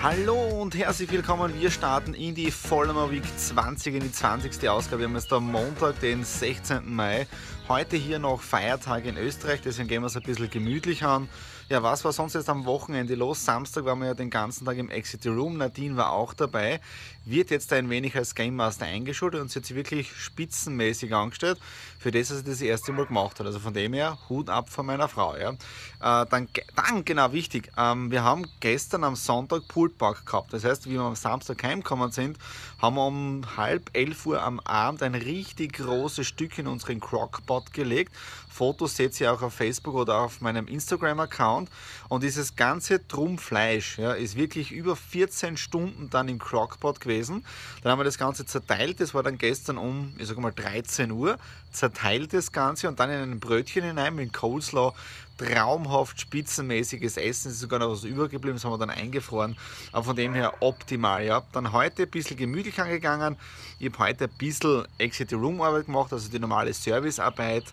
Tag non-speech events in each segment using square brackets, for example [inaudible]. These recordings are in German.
Hallo und herzlich willkommen. Wir starten in die Vollmer Week 20, in die 20. Ausgabe. Wir haben jetzt am Montag, den 16. Mai. Heute hier noch Feiertag in Österreich, deswegen gehen wir es ein bisschen gemütlich an. Ja, was war sonst jetzt am Wochenende los? Samstag waren wir ja den ganzen Tag im Exit Room. Nadine war auch dabei. Wird jetzt ein wenig als Game Master eingeschult und sie hat sich wirklich spitzenmäßig angestellt für das, was sie das erste Mal gemacht hat. Also von dem her, Hut ab von meiner Frau. Ja. Äh, dann, dann, genau wichtig, ähm, wir haben gestern am Sonntag Poolpark gehabt. Das heißt, wie wir am Samstag heimgekommen sind, haben wir um halb elf Uhr am Abend ein richtig großes Stück in unseren Crockpot gelegt. Fotos seht ihr auch auf Facebook oder auf meinem Instagram-Account. Und dieses ganze Trumpfleisch ja, ist wirklich über 14 Stunden dann im Crockpot gewesen. Dann haben wir das Ganze zerteilt. Das war dann gestern um, ich sage mal 13 Uhr. Zerteilt das Ganze und dann in ein Brötchen hinein mit Coleslaw traumhaft spitzenmäßiges Essen. Es ist sogar noch was übergeblieben, das haben wir dann eingefroren. Aber von dem her optimal. Ja. Dann heute ein bisschen gemütlich angegangen. Ich habe heute ein bisschen Exit Room Arbeit gemacht, also die normale Servicearbeit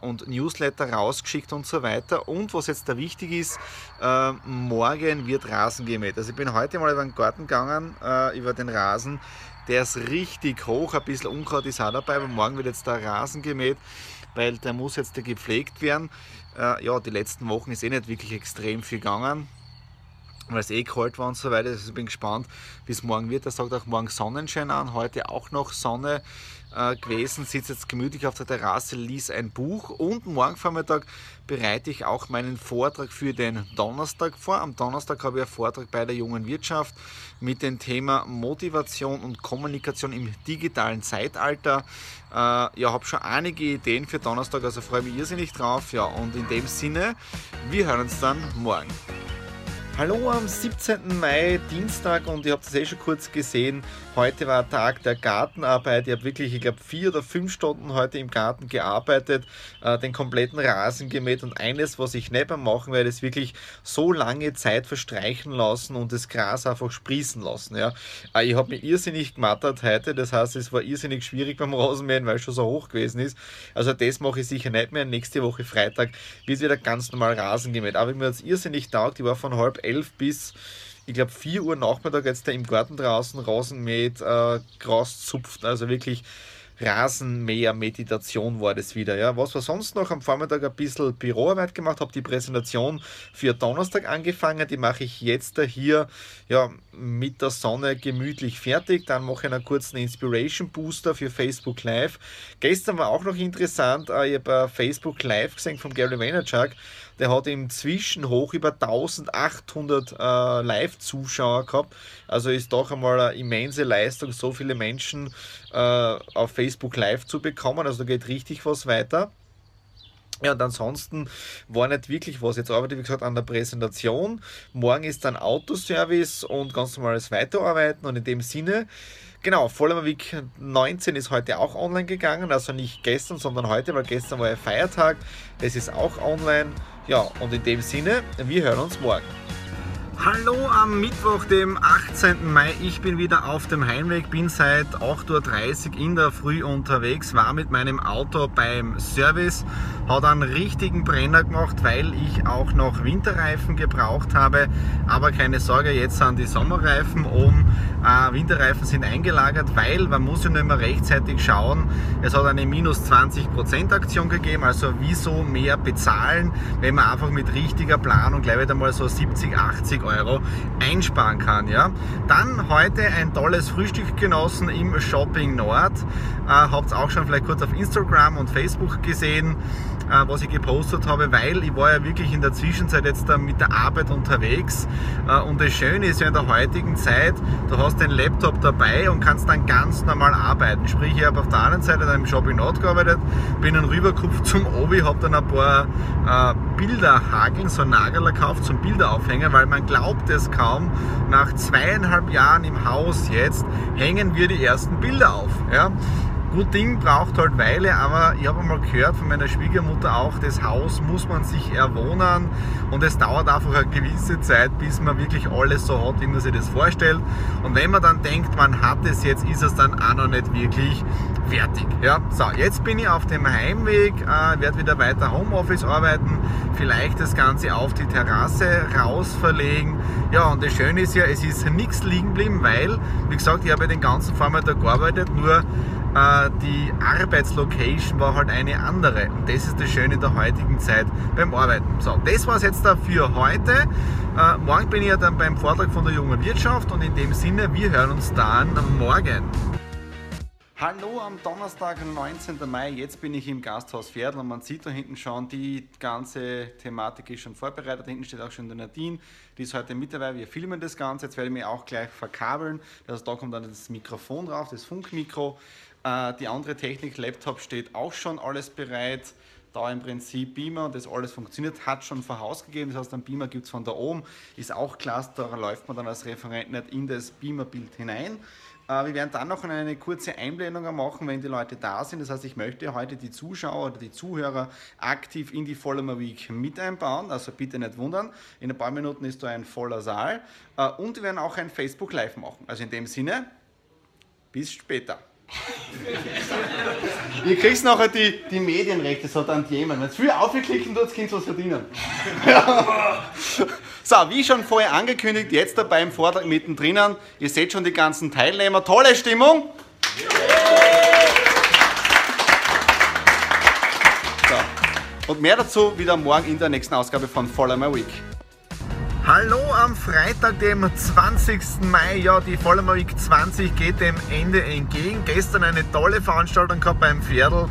und Newsletter rausgeschickt und so weiter. Und was jetzt da wichtig ist, äh, morgen wird Rasen gemäht. Also ich bin heute mal über den Garten gegangen, äh, über den Rasen. Der ist richtig hoch, ein bisschen Unkraut ist auch dabei, aber morgen wird jetzt der Rasen gemäht, weil der muss jetzt gepflegt werden. Äh, ja, die letzten Wochen ist eh nicht wirklich extrem viel gegangen weil es eh kalt war und so weiter. Also ich bin gespannt, wie es morgen wird. Er sagt auch morgen Sonnenschein an, heute auch noch Sonne äh, gewesen, sitze jetzt gemütlich auf der Terrasse, lies ein Buch und morgen Vormittag bereite ich auch meinen Vortrag für den Donnerstag vor. Am Donnerstag habe ich einen Vortrag bei der jungen Wirtschaft mit dem Thema Motivation und Kommunikation im digitalen Zeitalter. Äh, ja, habe schon einige Ideen für Donnerstag, also freue mich irrsinnig drauf. Ja, und in dem Sinne, wir hören uns dann morgen. Hallo am 17. Mai, Dienstag und ihr habt es eh schon kurz gesehen. Heute war Tag der Gartenarbeit. Ich habe wirklich, ich glaube, vier oder fünf Stunden heute im Garten gearbeitet, äh, den kompletten Rasen gemäht und eines, was ich nicht mehr machen werde, ist wirklich so lange Zeit verstreichen lassen und das Gras einfach sprießen lassen. Ja. Äh, ich habe mich irrsinnig gemattert heute, das heißt, es war irrsinnig schwierig beim Rasenmähen, weil es schon so hoch gewesen ist. Also das mache ich sicher nicht mehr. Nächste Woche Freitag wird wieder ganz normal Rasen gemäht. Aber mir hat es irrsinnig taugt. Ich war von halb 11 bis, ich glaube, 4 Uhr Nachmittag jetzt da im Garten draußen, Rasen mäht, äh, Gras zupft, also wirklich Rasenmäher-Meditation war das wieder. Ja. Was war sonst noch? Am Vormittag ein bisschen Büroarbeit gemacht, habe die Präsentation für Donnerstag angefangen. Die mache ich jetzt hier ja, mit der Sonne gemütlich fertig. Dann mache ich einen kurzen Inspiration Booster für Facebook Live. Gestern war auch noch interessant, äh, ich habe Facebook Live gesehen von Gary Vaynerchuk. Der hat inzwischen hoch über 1800 äh, Live-Zuschauer gehabt. Also ist doch einmal eine immense Leistung, so viele Menschen äh, auf Facebook Live zu bekommen. Also da geht richtig was weiter. Ja, und ansonsten war nicht wirklich was. Jetzt arbeite ich, wie gesagt, an der Präsentation. Morgen ist dann Autoservice und ganz normales Weiterarbeiten. Und in dem Sinne, genau, Vollmer Week 19 ist heute auch online gegangen. Also nicht gestern, sondern heute, weil gestern war ja Feiertag. Das ist auch online. Ja, und in dem Sinne, wir hören uns morgen. Hallo am Mittwoch, dem 18. Mai. Ich bin wieder auf dem Heimweg, bin seit 8.30 Uhr in der Früh unterwegs, war mit meinem Auto beim Service, hat einen richtigen Brenner gemacht, weil ich auch noch Winterreifen gebraucht habe. Aber keine Sorge, jetzt sind die Sommerreifen um. Äh, Winterreifen sind eingelagert, weil man muss ja nicht mehr rechtzeitig schauen. Es hat eine minus 20% Aktion gegeben, also wieso mehr bezahlen, wenn man einfach mit richtiger Planung gleich wieder mal so 70, 80 Euro einsparen kann. Ja? Dann heute ein tolles Frühstück genossen im Shopping Nord. Äh, Habt ihr auch schon vielleicht kurz auf Instagram und Facebook gesehen. Äh, was ich gepostet habe, weil ich war ja wirklich in der Zwischenzeit jetzt mit der Arbeit unterwegs äh, und das Schöne ist ja in der heutigen Zeit, du hast den Laptop dabei und kannst dann ganz normal arbeiten. Sprich, ich habe auf der anderen Seite dann im Shopping Nord gearbeitet, bin dann rübergekupft zum Obi, habe dann ein paar äh, Bilderhageln, so Nagel gekauft zum Bilderaufhängen, weil man glaubt es kaum, nach zweieinhalb Jahren im Haus jetzt hängen wir die ersten Bilder auf. Ja? Gut Ding braucht halt Weile, aber ich habe mal gehört von meiner Schwiegermutter auch, das Haus muss man sich erwohnen und es dauert einfach eine gewisse Zeit, bis man wirklich alles so hat, wie man sich das vorstellt. Und wenn man dann denkt, man hat es jetzt, ist es dann auch noch nicht wirklich fertig. Ja, so, jetzt bin ich auf dem Heimweg, äh, werde wieder weiter Homeoffice arbeiten, vielleicht das Ganze auf die Terrasse raus verlegen. Ja, und das Schöne ist ja, es ist nichts liegen geblieben, weil, wie gesagt, ich habe den ganzen Vormittag gearbeitet, nur die Arbeitslocation war halt eine andere. Und das ist das Schöne der heutigen Zeit beim Arbeiten. So, das war es jetzt dafür heute. Äh, morgen bin ich ja dann beim Vortrag von der jungen Wirtschaft und in dem Sinne, wir hören uns dann morgen. Hallo am Donnerstag, 19. Mai. Jetzt bin ich im Gasthaus Pferdl und man sieht da hinten schon, die ganze Thematik ist schon vorbereitet. Da hinten steht auch schon der Nadine, die ist heute mit dabei. Wir filmen das Ganze. Jetzt werde ich mich auch gleich verkabeln. Also da kommt dann das Mikrofon drauf, das Funkmikro. Äh, die andere Technik, Laptop steht auch schon alles bereit. Da im Prinzip Beamer und das alles funktioniert, hat schon vorausgegeben. Das heißt, ein Beamer gibt es von da oben, ist auch klasse, da läuft man dann als Referent nicht in das Beamer-Bild hinein. Äh, wir werden dann noch eine kurze Einblendung machen, wenn die Leute da sind. Das heißt, ich möchte heute die Zuschauer oder die Zuhörer aktiv in die Follower Week mit einbauen. Also bitte nicht wundern. In ein paar Minuten ist da ein voller Saal. Äh, und wir werden auch ein Facebook Live machen. Also in dem Sinne, bis später. Ihr kriegt nachher die, die Medienrechte, so dann jemand. Wenn es viel aufklicken tut, könnt ihr was verdienen. [laughs] so, wie schon vorher angekündigt, jetzt dabei im Vortrag mittendrin. Ihr seht schon die ganzen Teilnehmer. Tolle Stimmung. So. Und mehr dazu wieder morgen in der nächsten Ausgabe von Follow My Week. Hallo am Freitag, dem 20. Mai. Ja, die Vollmer Week 20 geht dem Ende entgegen. Gestern eine tolle Veranstaltung gehabt beim Pferdl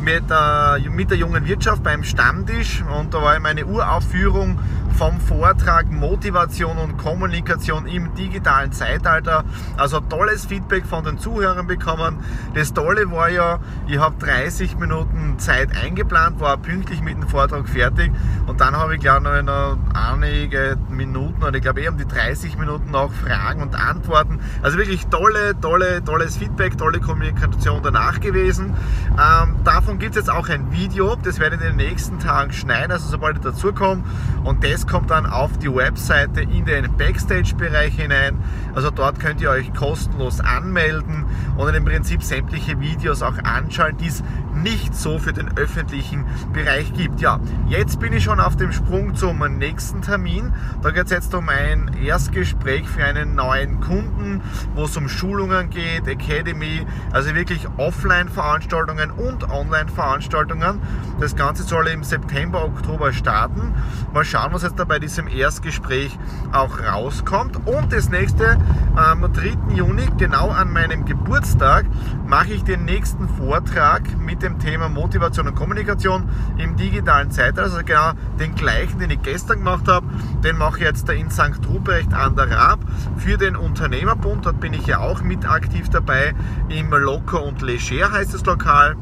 mit, äh, mit der jungen Wirtschaft beim Stammtisch und da war meine Uraufführung vom Vortrag Motivation und Kommunikation im digitalen Zeitalter. Also tolles Feedback von den Zuhörern bekommen. Das Tolle war ja, ich habe 30 Minuten Zeit eingeplant, war pünktlich mit dem Vortrag fertig und dann habe ich glaube noch einige Minuten oder ich glaube eher um die 30 Minuten noch Fragen und Antworten. Also wirklich tolle, tolle, tolles Feedback, tolle Kommunikation danach gewesen. Ähm, davon gibt es jetzt auch ein Video, das werde ich in den nächsten Tagen schneiden, also sobald ich dazu komme und das kommt dann auf die Webseite in den Backstage-Bereich hinein. Also dort könnt ihr euch kostenlos anmelden und im Prinzip sämtliche Videos auch anschauen, die es nicht so für den öffentlichen Bereich gibt. Ja, jetzt bin ich schon auf dem Sprung zum nächsten Termin. Da geht es jetzt um ein Erstgespräch für einen neuen Kunden, wo es um Schulungen geht, Academy, also wirklich Offline-Veranstaltungen und Online-Veranstaltungen. Das Ganze soll im September, Oktober starten. Mal schauen, was jetzt da bei diesem Erstgespräch auch rauskommt. Und das nächste, am 3. Juni, genau an meinem Geburtstag, mache ich den nächsten Vortrag mit dem Thema Motivation und Kommunikation im digitalen Zeitalter. Also genau den gleichen, den ich gestern gemacht habe, den mache ich jetzt in St. Ruprecht an der Raab für den Unternehmerbund. Dort bin ich ja auch mit aktiv dabei. Im Locker und Leger heißt das Lokal.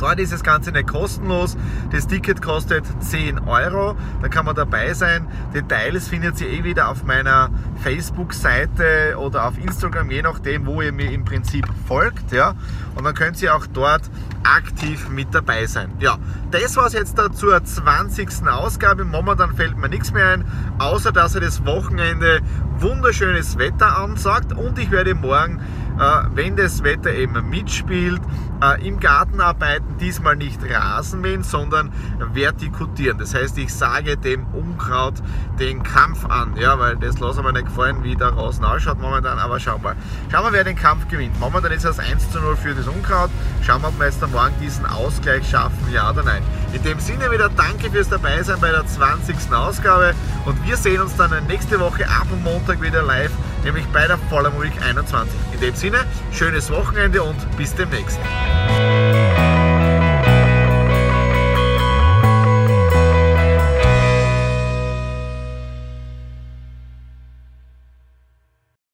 Dort ist das Ganze nicht kostenlos. Das Ticket kostet 10 Euro. Da kann man dabei sein. Details findet ihr eh wieder auf meiner Facebook-Seite oder auf Instagram, je nachdem, wo ihr mir im Prinzip folgt. Ja? Und dann könnt ihr auch dort aktiv mit dabei sein. Ja, das war es jetzt da zur 20. Ausgabe. Momentan fällt mir nichts mehr ein, außer dass er das Wochenende wunderschönes Wetter ansagt und ich werde morgen äh, wenn das Wetter eben mitspielt, äh, im Garten arbeiten, diesmal nicht Rasenmähen, sondern vertikutieren. Das heißt, ich sage dem Unkraut den Kampf an, ja, weil das lassen wir nicht gefallen, wie da draußen ausschaut momentan, aber schauen wir. Schauen wir, wer den Kampf gewinnt. Momentan ist es 1 zu 0 für das Unkraut. Wir jetzt am Morgen diesen Ausgleich schaffen, ja oder nein. In dem Sinne wieder danke fürs Dabeisein bei der 20. Ausgabe und wir sehen uns dann nächste Woche ab am Montag wieder live, nämlich bei der Voller Week 21. In dem Sinne, schönes Wochenende und bis demnächst.